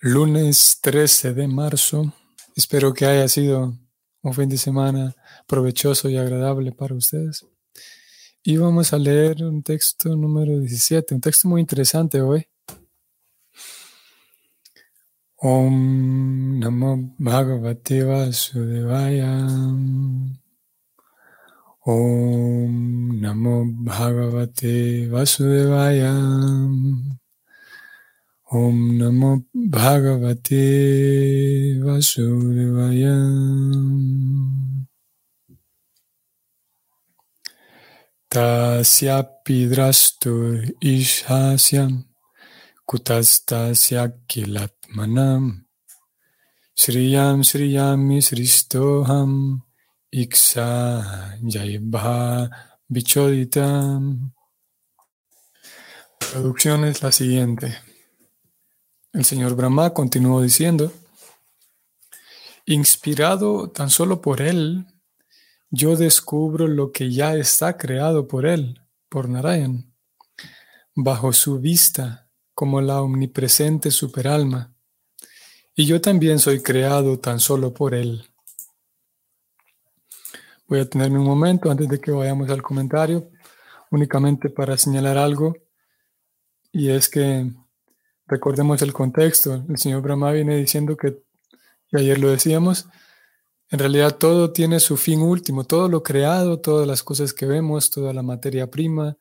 lunes 13 de marzo. Espero que haya sido un fin de semana provechoso y agradable para ustedes. Y vamos a leer un texto número 17, un texto muy interesante hoy. Om Namo Bhagavate Vasudevaya. Om Namo Bhagavate Vasudevaya. Om Namo Bhagavate Vasudevaya. Tasyapidrastur ishasyam kutastasya kilatmanam Sriyam Sriyami Sristoham Iksa Jaibha Bichoditam. La traducción es la siguiente. El señor Brahma continuó diciendo, inspirado tan solo por él, yo descubro lo que ya está creado por él, por Narayan, bajo su vista como la omnipresente superalma, y yo también soy creado tan solo por él. Voy a tenerme un momento antes de que vayamos al comentario, únicamente para señalar algo, y es que Recordemos el contexto. El señor Brahma viene diciendo que, y ayer lo decíamos, en realidad todo tiene su fin último. Todo lo creado, todas las cosas que vemos, toda la materia prima,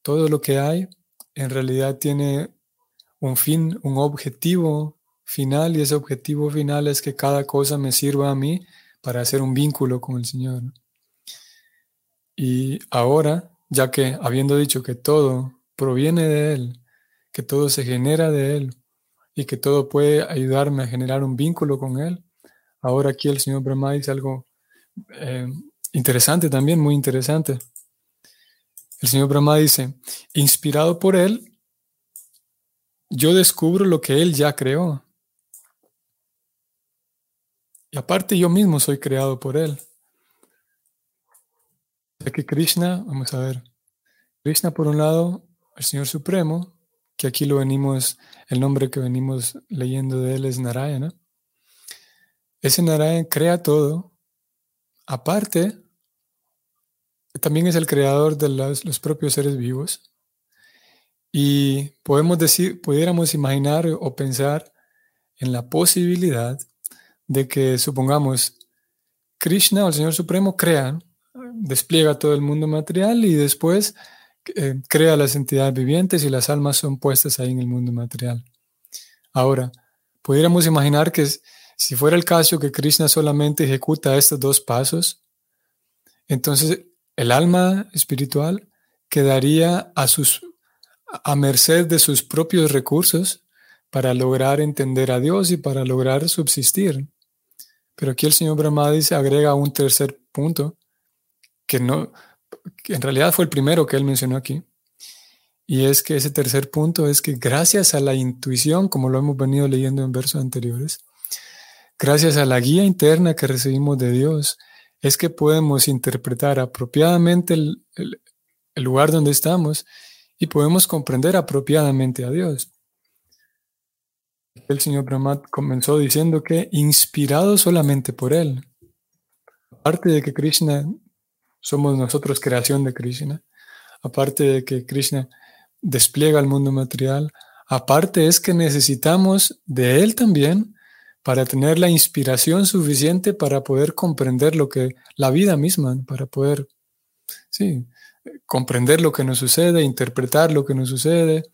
todo lo que hay, en realidad tiene un fin, un objetivo final, y ese objetivo final es que cada cosa me sirva a mí para hacer un vínculo con el Señor. Y ahora, ya que habiendo dicho que todo proviene de Él, que todo se genera de Él y que todo puede ayudarme a generar un vínculo con Él. Ahora aquí el señor Brahma dice algo eh, interesante también, muy interesante. El señor Brahma dice, inspirado por Él, yo descubro lo que Él ya creó. Y aparte yo mismo soy creado por Él. Ya que Krishna, vamos a ver, Krishna por un lado, el Señor Supremo, que aquí lo venimos, el nombre que venimos leyendo de él es Narayana. Ese Narayana crea todo. Aparte, también es el creador de los, los propios seres vivos. Y podemos decir, pudiéramos imaginar o pensar en la posibilidad de que, supongamos, Krishna o el Señor Supremo crea, despliega todo el mundo material y después eh, crea las entidades vivientes y las almas son puestas ahí en el mundo material. Ahora, pudiéramos imaginar que si fuera el caso que Krishna solamente ejecuta estos dos pasos, entonces el alma espiritual quedaría a, sus, a merced de sus propios recursos para lograr entender a Dios y para lograr subsistir. Pero aquí el señor Brahma dice, agrega un tercer punto, que no, en realidad fue el primero que él mencionó aquí. Y es que ese tercer punto es que gracias a la intuición, como lo hemos venido leyendo en versos anteriores, gracias a la guía interna que recibimos de Dios, es que podemos interpretar apropiadamente el, lugar donde estamos y podemos comprender apropiadamente a Dios. El señor Brahma comenzó diciendo que inspirado solamente por él, aparte de que Krishna somos nosotros creación de Krishna. Aparte de que Krishna despliega el mundo material, aparte es que necesitamos de Él también para tener la inspiración suficiente para poder comprender lo que la vida misma, para poder, sí, comprender lo que nos sucede, interpretar lo que nos sucede.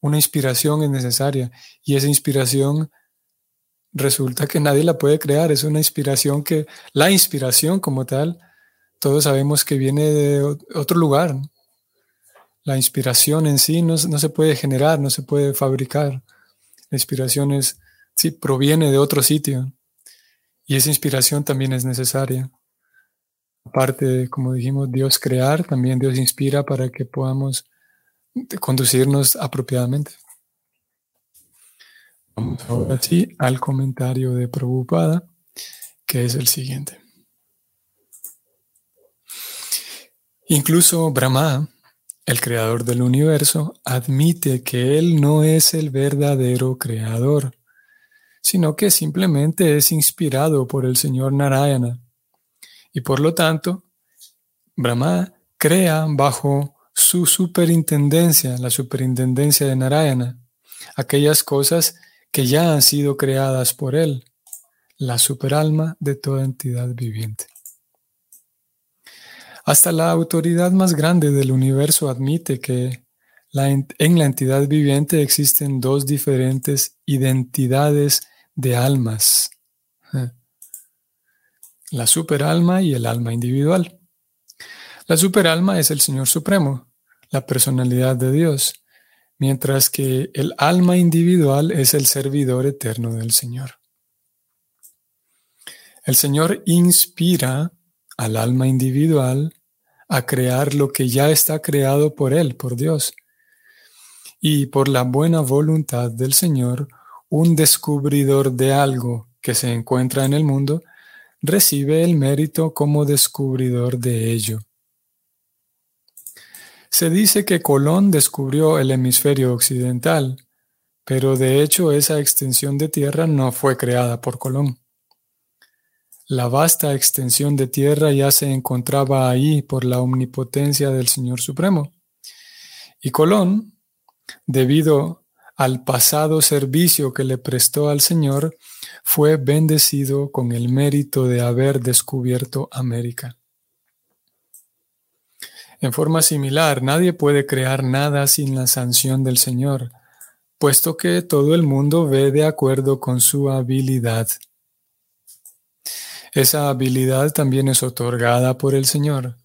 Una inspiración es necesaria y esa inspiración resulta que nadie la puede crear, es una inspiración que la inspiración como tal todos sabemos que viene de otro lugar. La inspiración en sí no, se puede generar, no se puede fabricar. La inspiración es, sí, proviene de otro sitio. Y esa inspiración también es necesaria. Aparte como dijimos, Dios crear, también Dios inspira para que podamos conducirnos apropiadamente. Vamos ahora sí al comentario de Prabhupada, que es el siguiente. Incluso Brahma, el creador del universo, admite que él no es el verdadero creador, sino que simplemente es inspirado por el señor Narayana. Y por lo tanto, Brahma crea bajo su superintendencia, la superintendencia de Narayana, aquellas cosas que ya han sido creadas por él, la superalma de toda entidad viviente. Hasta la autoridad más grande del universo admite que en la entidad viviente existen dos diferentes identidades de almas, la superalma y el alma individual. La superalma es el Señor Supremo, la personalidad de Dios, mientras que el alma individual es el servidor eterno del Señor. El Señor inspira al alma individual a crear lo que ya está creado por Él, por Dios. Y por la buena voluntad del Señor, un descubridor de algo que se encuentra en el mundo recibe el mérito como descubridor de ello. Se dice que Colón descubrió el hemisferio occidental, pero de hecho esa extensión de tierra no fue creada por Colón. La vasta extensión de tierra ya se encontraba ahí por la omnipotencia del Señor Supremo. Y Colón, debido al pasado servicio que le prestó al Señor, fue bendecido con el mérito de haber descubierto América. En forma similar, nadie puede crear nada sin la sanción del Señor, puesto que todo el mundo ve de acuerdo con su habilidad. Esa habilidad también es otorgada por el Señor,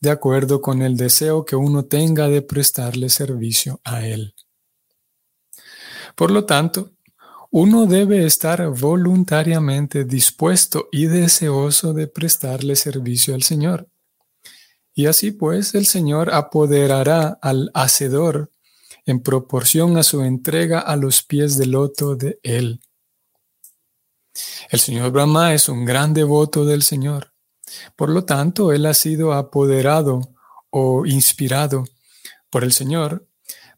de acuerdo con el deseo que uno tenga de prestarle servicio a Él. Por lo tanto, uno debe estar voluntariamente dispuesto y deseoso de prestarle servicio al Señor. Y así pues el Señor apoderará al Hacedor en proporción a su entrega a los pies del loto de Él. El Señor Brahma es un gran devoto del Señor. Por lo tanto, Él ha sido apoderado o inspirado por el Señor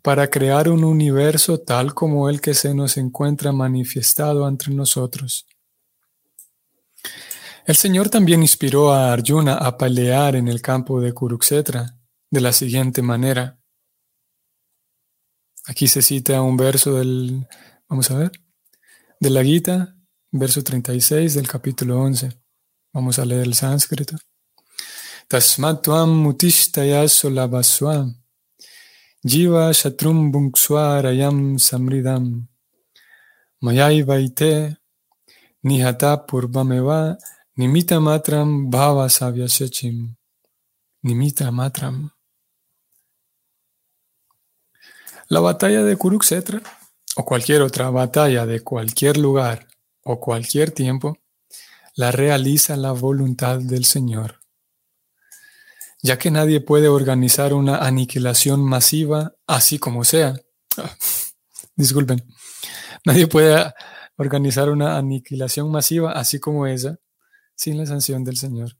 para crear un universo tal como el que se nos encuentra manifestado entre nosotros. El Señor también inspiró a Arjuna a pelear en el campo de Kuruksetra de la siguiente manera. Aquí se cita un verso del, vamos a ver, de la Gita, verso 36 del capítulo 11. Vamos a leer el sánscrito. Tasmatvam mutishtaya solabaswam jiva shatrum bunkswarayam samridam mayai vaite nihata purvameva Nimita matram bhava savyasachim. Nimita matram. La batalla de Kuruksetra o cualquier otra batalla de cualquier lugar o cualquier tiempo la realiza la voluntad del Señor. Ya que nadie puede organizar una aniquilación masiva así como sea. disculpen. Nadie puede organizar una aniquilación masiva así como esa sin la sanción del Señor.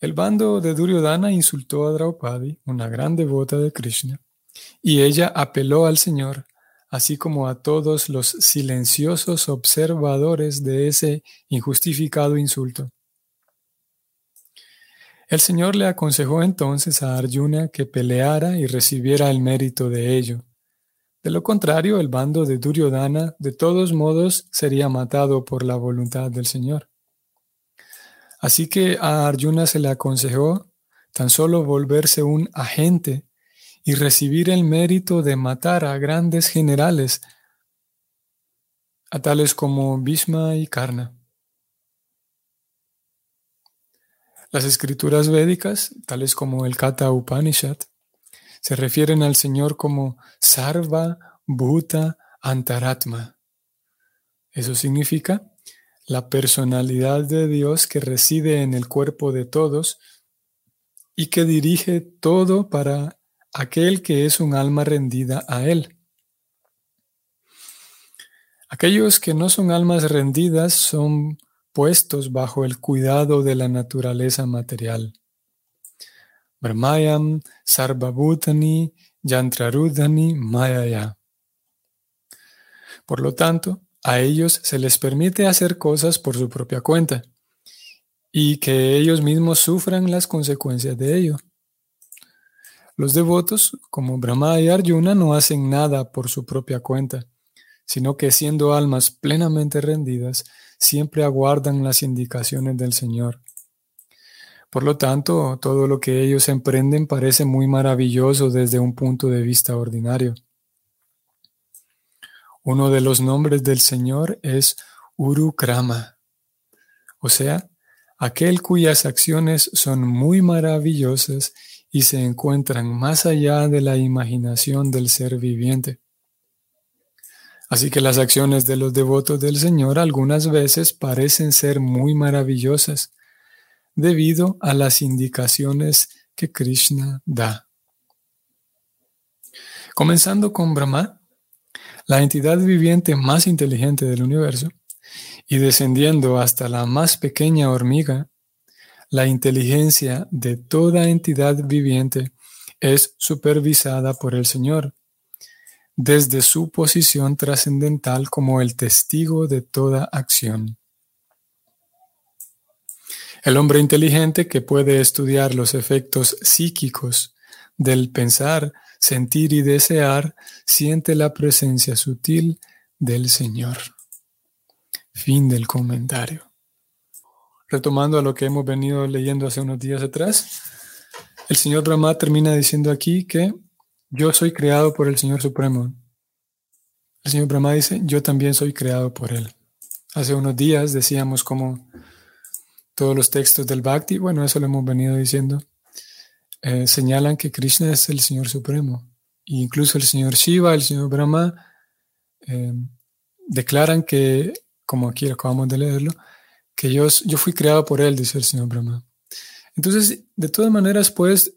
El bando de Duryodhana insultó a Draupadi, una gran devota de Krishna, y ella apeló al Señor, así como a todos los silenciosos observadores de ese injustificado insulto. El Señor le aconsejó entonces a Arjuna que peleara y recibiera el mérito de ello, de lo contrario, el bando de Duryodhana de todos modos sería matado por la voluntad del Señor. Así que a Arjuna se le aconsejó tan solo volverse un agente y recibir el mérito de matar a grandes generales, a tales como Bhishma y Karna. Las escrituras védicas, tales como el Kata Upanishad, se refieren al Señor como Sarva Bhuta Antaratma. Eso significa la personalidad de Dios que reside en el cuerpo de todos y que dirige todo para aquel que es un alma rendida a Él. Aquellos que no son almas rendidas son puestos bajo el cuidado de la naturaleza material. Brahmayam Sarvabhutani Yantrarudhani Mayaya. Por lo tanto, a ellos se les permite hacer cosas por su propia cuenta y que ellos mismos sufran las consecuencias de ello. Los devotos, como Brahma y Arjuna, no hacen nada por su propia cuenta, sino que siendo almas plenamente rendidas, siempre aguardan las indicaciones del Señor. Por lo tanto, todo lo que ellos emprenden parece muy maravilloso desde un punto de vista ordinario. Uno de los nombres del Señor es Urukrama, o sea, aquel cuyas acciones son muy maravillosas y se encuentran más allá de la imaginación del ser viviente. Así que las acciones de los devotos del Señor algunas veces parecen ser muy maravillosas debido a las indicaciones que Krishna da. Comenzando con Brahma, la entidad viviente más inteligente del universo, y descendiendo hasta la más pequeña hormiga, la inteligencia de toda entidad viviente es supervisada por el Señor, desde su posición trascendental como el testigo de toda acción. El hombre inteligente que puede estudiar los efectos psíquicos del pensar, sentir y desear, siente la presencia sutil del Señor. Fin del comentario. Retomando a lo que hemos venido leyendo hace unos días atrás, el señor Brahma termina diciendo aquí que yo soy creado por el Señor Supremo. El señor Brahma dice, yo también soy creado por él. Hace unos días decíamos como todos los textos del Bhakti, bueno, eso lo hemos venido diciendo, eh, señalan que Krishna es el Señor Supremo. E incluso el Señor Shiva, el Señor Brahma, eh, declaran que como aquí acabamos de leerlo, que yo, yo fui creado por él, dice el Señor Brahma. Entonces, de todas maneras, pues,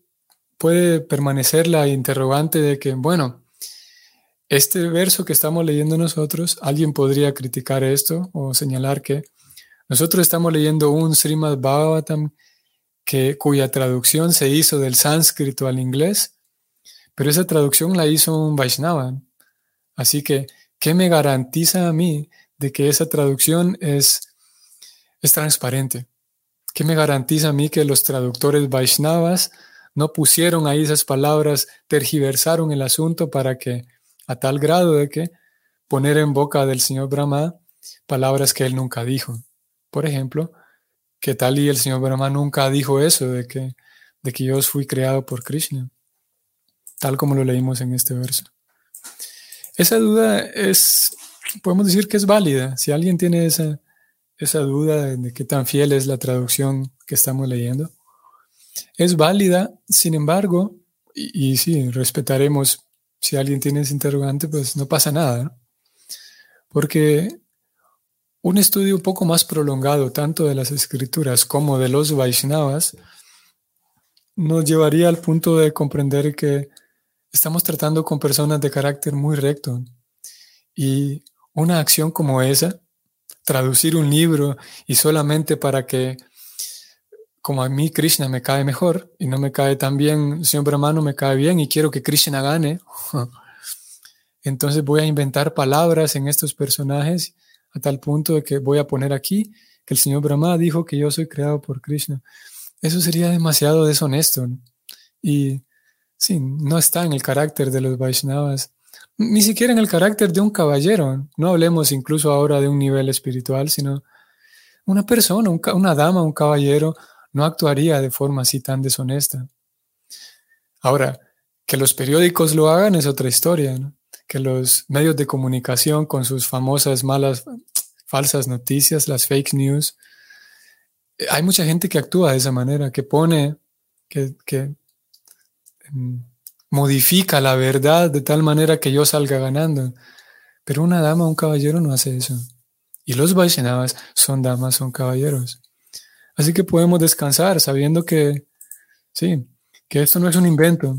puede permanecer la interrogante de que, bueno, este verso que estamos leyendo nosotros, alguien podría criticar esto o señalar que nosotros estamos leyendo un Srimad Bhagavatam que, cuya traducción se hizo del sánscrito al inglés, pero esa traducción la hizo un Vaishnava. Así que, ¿qué me garantiza a mí de que esa traducción es, es transparente. ¿Qué me garantiza a mí que los traductores Vaishnavas no pusieron ahí esas palabras, tergiversaron el asunto para que, a tal grado de que poner en boca del señor Brahma palabras que él nunca dijo? Por ejemplo, que tal y el señor Brahma nunca dijo eso de que, de que yo fui creado por Krishna, tal como lo leímos en este verso. Esa duda es podemos decir que es válida. Si alguien tiene esa, esa duda de qué tan fiel es la traducción que estamos leyendo, es válida, sin embargo, y, sí, respetaremos si alguien tiene ese interrogante, pues no pasa nada, porque un estudio un poco más prolongado, tanto de las escrituras como de los Vaishnavas, nos llevaría al punto de comprender que estamos tratando con personas de carácter muy recto y una acción como esa, traducir un libro y solamente para que, como a mí Krishna me cae mejor y no me cae tan bien, el señor Brahma no me cae bien y quiero que Krishna gane, entonces voy a inventar palabras en estos personajes a tal punto de que voy a poner aquí que el señor Brahma dijo que yo soy creado por Krishna. Eso sería demasiado deshonesto. Y sí, no está en el carácter de los Vaishnavas ni siquiera en el carácter de un caballero. No hablemos incluso ahora de un nivel espiritual, sino una persona, una dama, un caballero, no actuaría de forma así tan deshonesta. Ahora, que los periódicos lo hagan es otra historia, que los medios de comunicación con sus famosas malas, falsas noticias, las fake news, hay mucha gente que actúa de esa manera, que pone, que, que mm, modifica la verdad de tal manera que yo salga ganando. Pero una dama, un caballero no hace eso. Y los Vaishnavas son damas, son caballeros. Así que podemos descansar sabiendo que, sí, que esto no es un invento,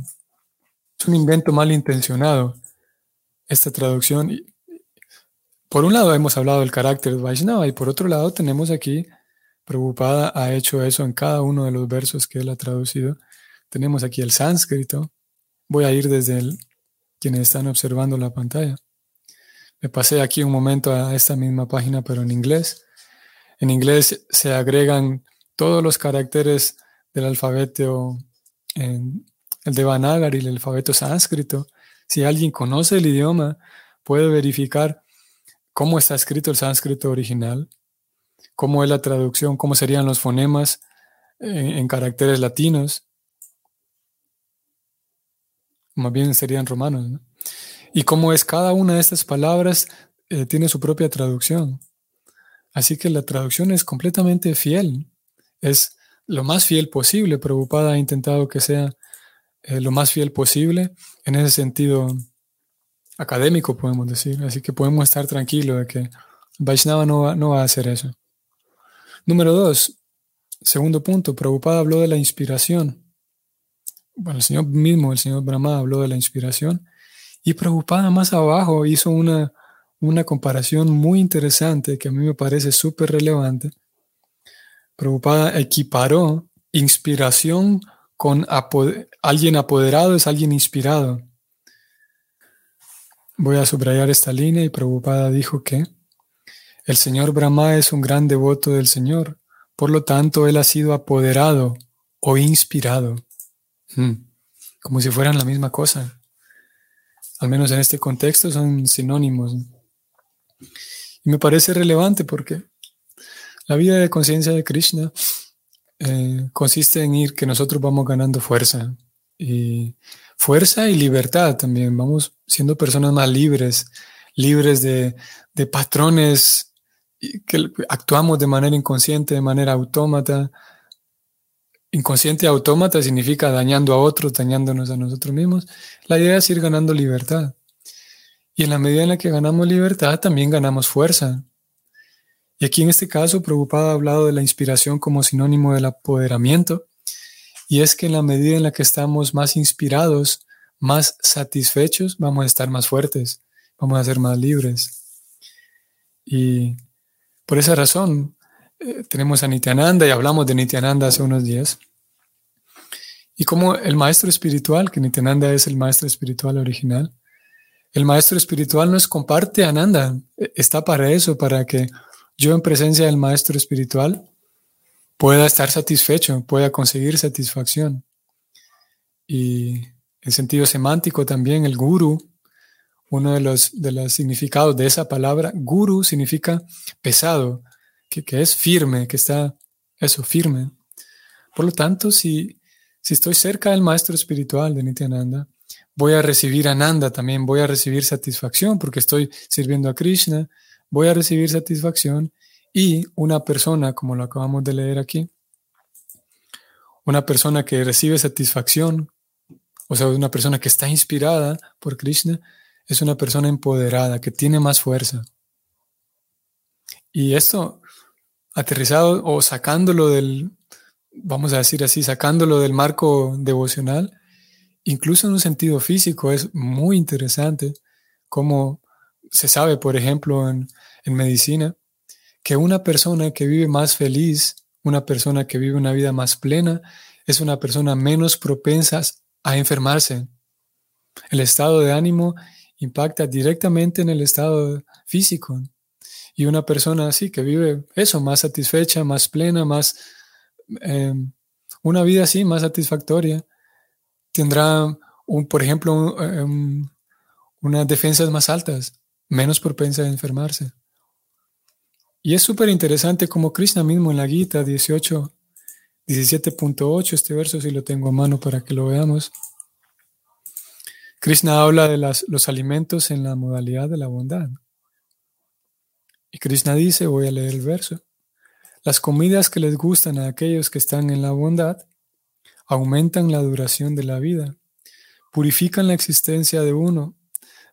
es un invento mal intencionado. Esta traducción, por un lado hemos hablado del carácter Vaishnava y por otro lado tenemos aquí, Preocupada ha hecho eso en cada uno de los versos que él ha traducido. Tenemos aquí el sánscrito, Voy a ir desde el, quienes están observando la pantalla. me pasé aquí un momento a esta misma página, pero en inglés. En inglés se agregan todos los caracteres del alfabeto, el Devanagari, el alfabeto sánscrito. Si alguien conoce el idioma, puede verificar cómo está escrito el sánscrito original, cómo es la traducción, cómo serían los fonemas en, caracteres latinos. Más bien serían romanos, Y cómo es cada una de estas palabras eh, tiene su propia traducción. Así que la traducción es completamente fiel. Es lo más fiel posible. Prabhupada ha intentado que sea eh, lo más fiel posible en ese sentido académico, podemos decir. Así que podemos estar tranquilos de que Vaishnava no va, no va a hacer eso. Número dos, segundo punto, Prabhupada habló de la inspiración. Bueno, el Señor mismo, el Señor Brahma, habló de la inspiración. Y Prabhupada más abajo hizo una una comparación muy interesante que a mí me parece súper relevante. Prabhupada equiparó inspiración con alguien apoderado es alguien inspirado. Voy a subrayar esta línea y Prabhupada dijo que el señor Brahma es un gran devoto del Señor, por lo tanto él ha sido apoderado o inspirado, hmm, como si fueran la misma cosa. Al menos en este contexto son sinónimos. Y me parece relevante porque la vida de conciencia de Krishna eh, consiste en ir que nosotros vamos ganando fuerza. Y fuerza y libertad también. Vamos siendo personas más libres, libres de, de patrones que actuamos de manera inconsciente, de manera autómata. Inconsciente autómata significa dañando a otros, dañándonos a nosotros mismos. La idea es ir ganando libertad. Y en la medida en la que ganamos libertad, también ganamos fuerza. Y aquí en este caso, Prabhupada ha hablado de la inspiración como sinónimo del apoderamiento. Y es que en la medida en la que estamos más inspirados, más satisfechos, vamos a estar más fuertes, vamos a ser más libres. Y por esa razón, eh, tenemos a Nityananda y hablamos de Nityananda hace unos días. Y como el maestro espiritual, que Nityananda es el maestro espiritual original, el maestro espiritual nos comparte Ananda, está para eso, para que yo en presencia del maestro espiritual pueda estar satisfecho, pueda conseguir satisfacción. Y en sentido semántico también el guru, uno de los, de los significados de esa palabra, guru significa pesado, que, es firme, que está eso, firme. Por lo tanto, si, si estoy cerca del maestro espiritual de Nityananda, voy a recibir ananda también, voy a recibir satisfacción porque estoy sirviendo a Krishna, voy a recibir satisfacción y una persona, como lo acabamos de leer aquí, una persona que recibe satisfacción, o sea, una persona que está inspirada por Krishna, es una persona empoderada, que tiene más fuerza. Y esto, aterrizado o sacándolo del, vamos a decir así, sacándolo del marco devocional, incluso en un sentido físico, es muy interesante cómo se sabe, por ejemplo, en, medicina, que una persona que vive más feliz, una persona que vive una vida más plena, es una persona menos propensa a enfermarse. El estado de ánimo impacta directamente en el estado físico. Y una persona así que vive eso, más satisfecha, más plena, más... Eh, una vida así, más satisfactoria, tendrá, un, por ejemplo, em, unas defensas más altas, menos propensa a enfermarse. Y es súper interesante como Krishna mismo en la Gita 18, 17.8, este verso si lo tengo a mano para que lo veamos. Krishna habla de los alimentos en la modalidad de la bondad. Y Krishna dice, voy a leer el verso, las comidas que les gustan a aquellos que están en la bondad aumentan la duración de la vida, purifican la existencia de uno,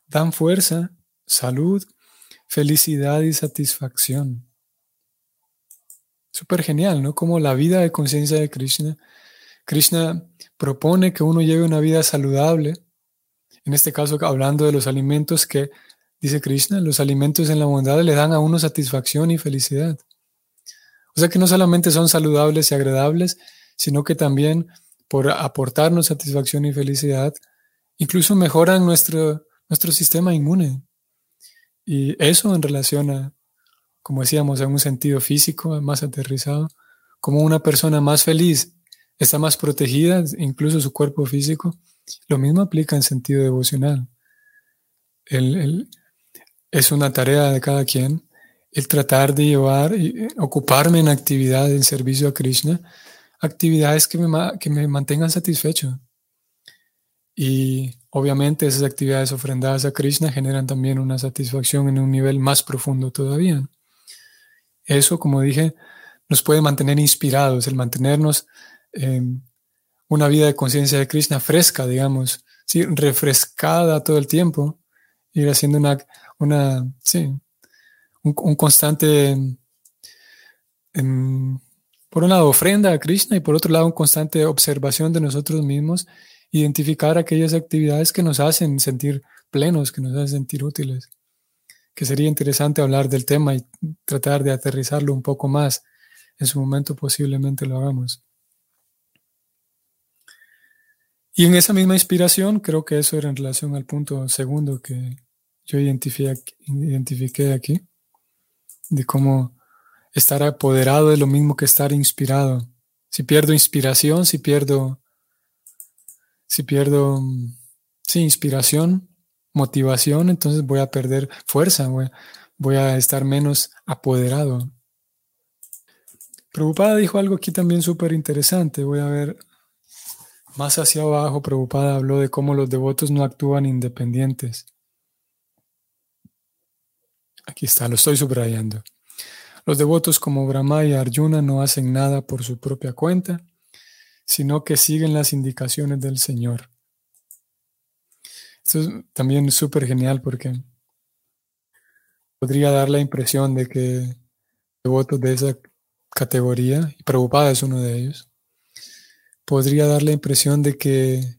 dan fuerza, salud, felicidad y satisfacción. Súper genial, ¿no? Como la vida de conciencia de Krishna. Krishna propone que uno lleve una vida saludable. En este caso, hablando de los alimentos que, dice Krishna, los alimentos en la bondad le dan a uno satisfacción y felicidad. O sea que no solamente son saludables y agradables, sino que también por aportarnos satisfacción y felicidad, incluso mejoran nuestro, nuestro sistema inmune. Y eso en relación a, como decíamos, a un sentido físico más aterrizado, como una persona más feliz está más protegida, incluso su cuerpo físico, lo mismo aplica en sentido devocional. Es una tarea de cada quien el tratar de llevar y ocuparme en actividades en servicio a Krishna, actividades que me, que me mantengan satisfecho. Y obviamente esas actividades ofrendadas a Krishna generan también una satisfacción en un nivel más profundo todavía. Eso, como dije, nos puede mantener inspirados, el mantenernos en una vida de conciencia de Krishna fresca, digamos, ¿sí? refrescada todo el tiempo, ir haciendo una, una sí, un, constante, em, por un lado, ofrenda a Krishna y por otro lado, una constante observación de nosotros mismos, identificar aquellas actividades que nos hacen sentir plenos, que nos hacen sentir útiles. Que sería interesante hablar del tema y tratar de aterrizarlo un poco más. En su momento posiblemente lo hagamos. Y en esa misma inspiración, creo que eso era en relación al punto segundo que yo identifiqué, aquí de cómo estar apoderado es lo mismo que estar inspirado. Si pierdo inspiración, si pierdo, si pierdo, sí, inspiración, motivación, entonces voy a perder fuerza, voy, voy a estar menos apoderado. Preocupada dijo algo aquí también súper interesante. Voy a ver más hacia abajo. Preocupada habló de cómo los devotos no actúan independientes. Aquí está, lo estoy subrayando. Los devotos como Brahma y Arjuna no hacen nada por su propia cuenta, sino que siguen las indicaciones del Señor. Esto es también súper genial porque podría dar la impresión de que devotos de esa categoría, y Prabhupada es uno de ellos, podría dar la impresión de que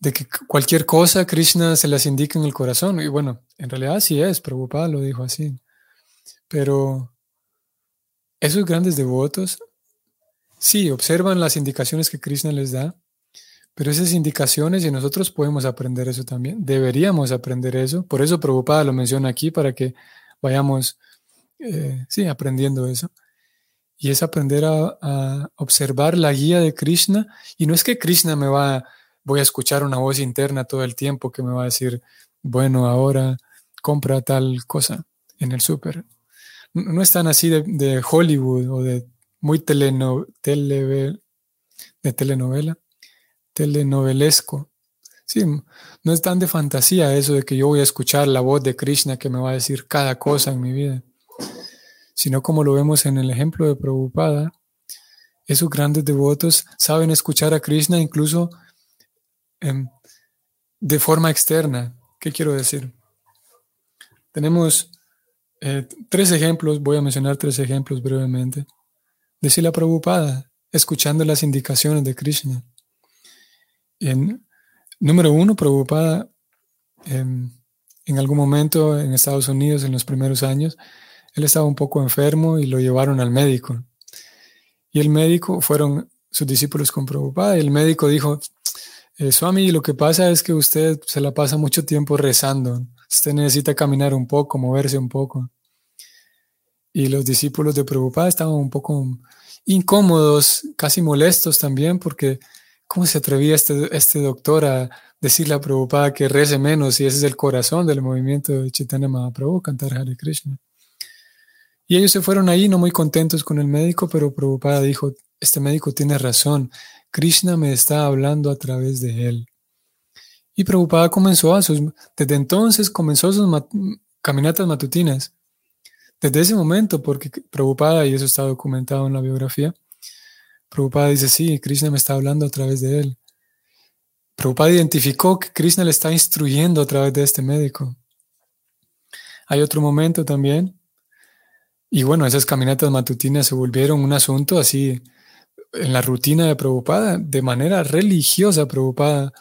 de que cualquier cosa Krishna se las indica en el corazón. Y bueno, en realidad sí es, Prabhupada lo dijo así. Pero esos grandes devotos, sí, observan las indicaciones que Krishna les da, pero esas indicaciones, y nosotros podemos aprender eso también, deberíamos aprender eso. Por eso Prabhupada lo menciona aquí, para que vayamos, eh, sí, aprendiendo eso. Y es aprender a, a observar la guía de Krishna. Y no es que Krishna me va a voy a escuchar una voz interna todo el tiempo que me va a decir, bueno, ahora compra tal cosa en el súper. No, es tan así de, Hollywood o de muy telenovela, telenovelesco. Sí, no es tan de fantasía eso de que yo voy a escuchar la voz de Krishna que me va a decir cada cosa en mi vida, sino como lo vemos en el ejemplo de Prabhupada, esos grandes devotos saben escuchar a Krishna incluso De forma externa. ¿Qué quiero decir? Tenemos eh, tres ejemplos, voy a mencionar tres ejemplos brevemente. De Sila Prabhupada, escuchando las indicaciones de Krishna. En, número uno, Prabhupada em, en algún momento en Estados Unidos, en los primeros años, él estaba un poco enfermo y lo llevaron al médico. Y el médico, fueron sus discípulos con Prabhupada, y el médico dijo, eso a mí lo que pasa es que usted se la pasa mucho tiempo rezando. Usted necesita caminar un poco, moverse un poco. Y los discípulos de Prabhupada estaban un poco incómodos, casi molestos también, porque ¿cómo se atrevía este, este doctor a decirle a Prabhupada que rece menos y ese es el corazón del movimiento de Chaitanya Mahaprabhu, cantar Hare Krishna? Y ellos se fueron ahí no muy contentos con el médico, pero Prabhupada dijo, este médico tiene razón, Krishna me está hablando a través de él. Y Prabhupada comenzó a sus, desde entonces comenzó sus caminatas matutinas. Desde ese momento, porque Prabhupada, y eso está documentado en la biografía, Prabhupada dice, sí, Krishna me está hablando a través de él. Prabhupada identificó que Krishna le está instruyendo a través de este médico. Hay otro momento también, y bueno, esas caminatas matutinas se volvieron un asunto así en la rutina de Prabhupada, de manera religiosa, Prabhupada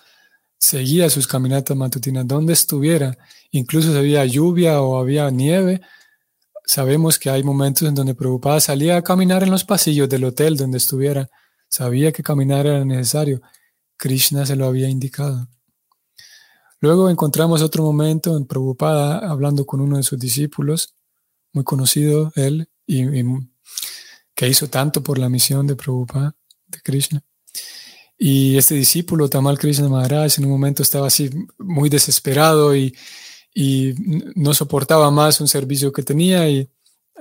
seguía sus caminatas matutinas donde estuviera, incluso si había lluvia o había nieve. Sabemos que hay momentos en donde Prabhupada salía a caminar en los pasillos del hotel donde estuviera. Sabía que caminar era necesario. Krishna se lo había indicado. Luego encontramos otro momento en Prabhupada hablando con uno de sus discípulos, muy conocido él, y, que hizo tanto por la misión de Prabhupada, de Krishna. Y este discípulo, Tamal Krishna Maharaj, en un momento estaba así muy desesperado y, y no soportaba más un servicio que tenía y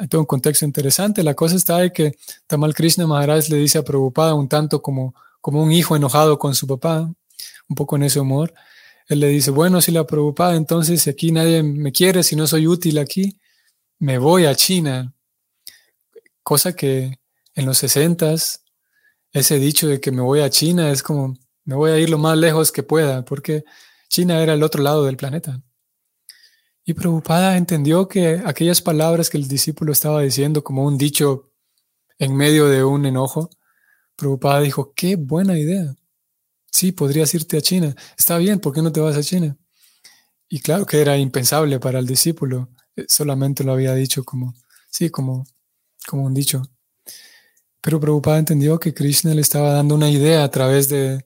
todo un contexto interesante. La cosa está de que Tamal Krishna Maharaj le dice a Prabhupada un tanto como, como un hijo enojado con su papá, un poco en ese humor, él le dice, bueno, si la preocupada, entonces si aquí nadie me quiere, si no soy útil aquí, me voy a China. Cosa que en los sesentas, ese dicho de que me voy a China es como, me voy a ir lo más lejos que pueda, porque China era el otro lado del planeta. Y preocupada entendió que aquellas palabras que el discípulo estaba diciendo como un dicho en medio de un enojo, preocupada dijo, qué buena idea. Sí, podrías irte a China. Está bien, ¿por qué no te vas a China? Y claro que era impensable para el discípulo, eh, solamente lo había dicho como, sí, como, como un dicho. Pero Prabhupada entendió que Krishna le estaba dando una idea a través de,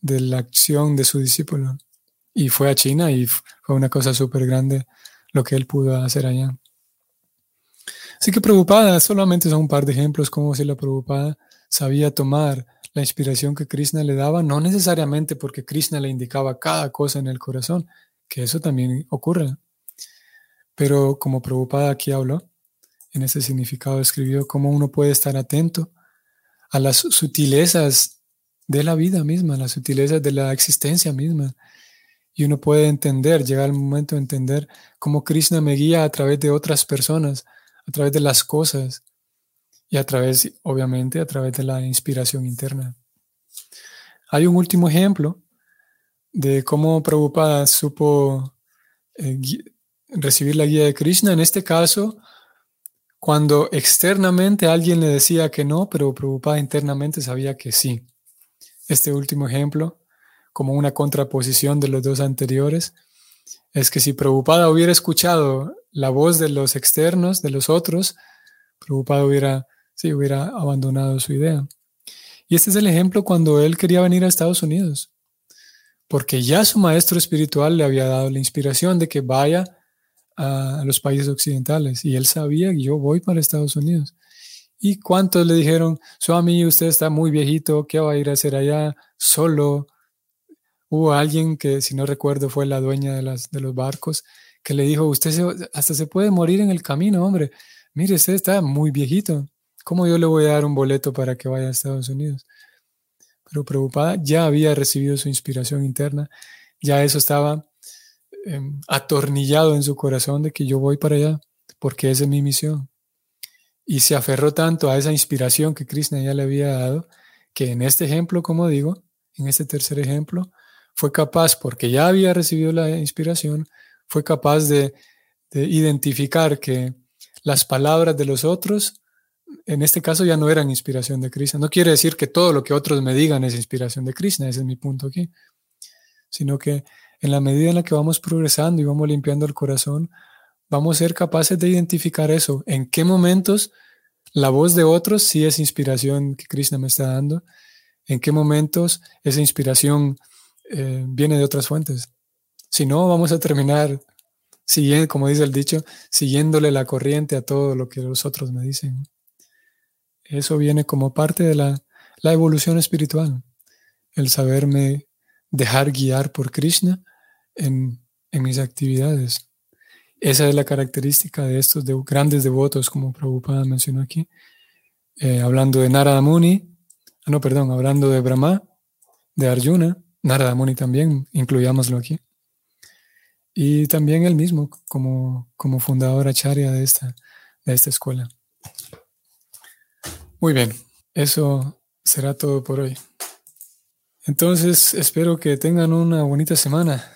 de la acción de su discípulo. Y fue a China y fue una cosa súper grande lo que él pudo hacer allá. Así que Prabhupada solamente son un par de ejemplos como si la Prabhupada sabía tomar la inspiración que Krishna le daba, no necesariamente porque Krishna le indicaba cada cosa en el corazón, que eso también ocurre. Pero como Prabhupada aquí habló, en ese significado escribió cómo uno puede estar atento a las sutilezas de la vida misma, las sutilezas de la existencia misma. Y uno puede entender, llegar al momento de entender cómo Krishna me guía a través de otras personas, a través de las cosas, y a través, obviamente, a través de la inspiración interna. Hay un último ejemplo de cómo Prabhupada supo eh, recibir la guía de Krishna. En este caso, cuando externamente alguien le decía que no, pero Prabhupada internamente sabía que sí. Este último ejemplo, como una contraposición de los dos anteriores, es que si Prabhupada hubiera escuchado la voz de los externos, de los otros, Prabhupada hubiera si hubiera abandonado su idea. Y este es el ejemplo cuando él quería venir a Estados Unidos, porque ya su maestro espiritual le había dado la inspiración de que vaya a los países occidentales y él sabía que yo voy para Estados Unidos. ¿Y cuántos le dijeron, Swami, usted está muy viejito, ¿qué va a ir a hacer allá solo? Hubo alguien que, si no recuerdo, fue la dueña de, las, de los barcos, que le dijo, usted hasta se puede morir en el camino, hombre. Mire, usted está muy viejito. ¿Cómo yo le voy a dar un boleto para que vaya a Estados Unidos? Pero preocupada, ya había recibido su inspiración interna, ya eso estaba em, atornillado en su corazón de que yo voy para allá, porque esa es mi misión. Y se aferró tanto a esa inspiración que Krishna ya le había dado, que en este ejemplo, como digo, en este tercer ejemplo, fue capaz, porque ya había recibido la inspiración, fue capaz de, de identificar que las palabras de los otros en este caso ya no eran inspiración de Krishna. No quiere decir que todo lo que otros me digan es inspiración de Krishna, ese es mi punto aquí, sino que en la medida en la que vamos progresando y vamos limpiando el corazón, vamos a ser capaces de identificar eso, en qué momentos la voz de otros sí es inspiración que Krishna me está dando, en qué momentos esa inspiración eh, viene de otras fuentes. Si no, vamos a terminar siguiendo, como dice el dicho, siguiéndole la corriente a todo lo que los otros me dicen. Eso viene como parte de la, evolución espiritual, el saberme dejar guiar por Krishna en, mis actividades. Esa es la característica de estos grandes devotos, como Prabhupada mencionó aquí, eh, hablando de Narada Muni, ah, no, perdón, hablando de Brahma, de Arjuna, Narada Muni también, incluyámoslo aquí, y también él mismo como, como fundador acharya de esta, de esta escuela. Muy bien, eso será todo por hoy. Entonces, espero que tengan una bonita semana.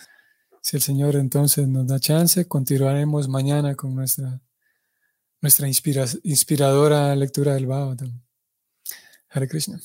Si el Señor entonces nos da chance, continuaremos mañana con nuestra, nuestra inspiradora lectura del Bhagavatam. Hare Krishna.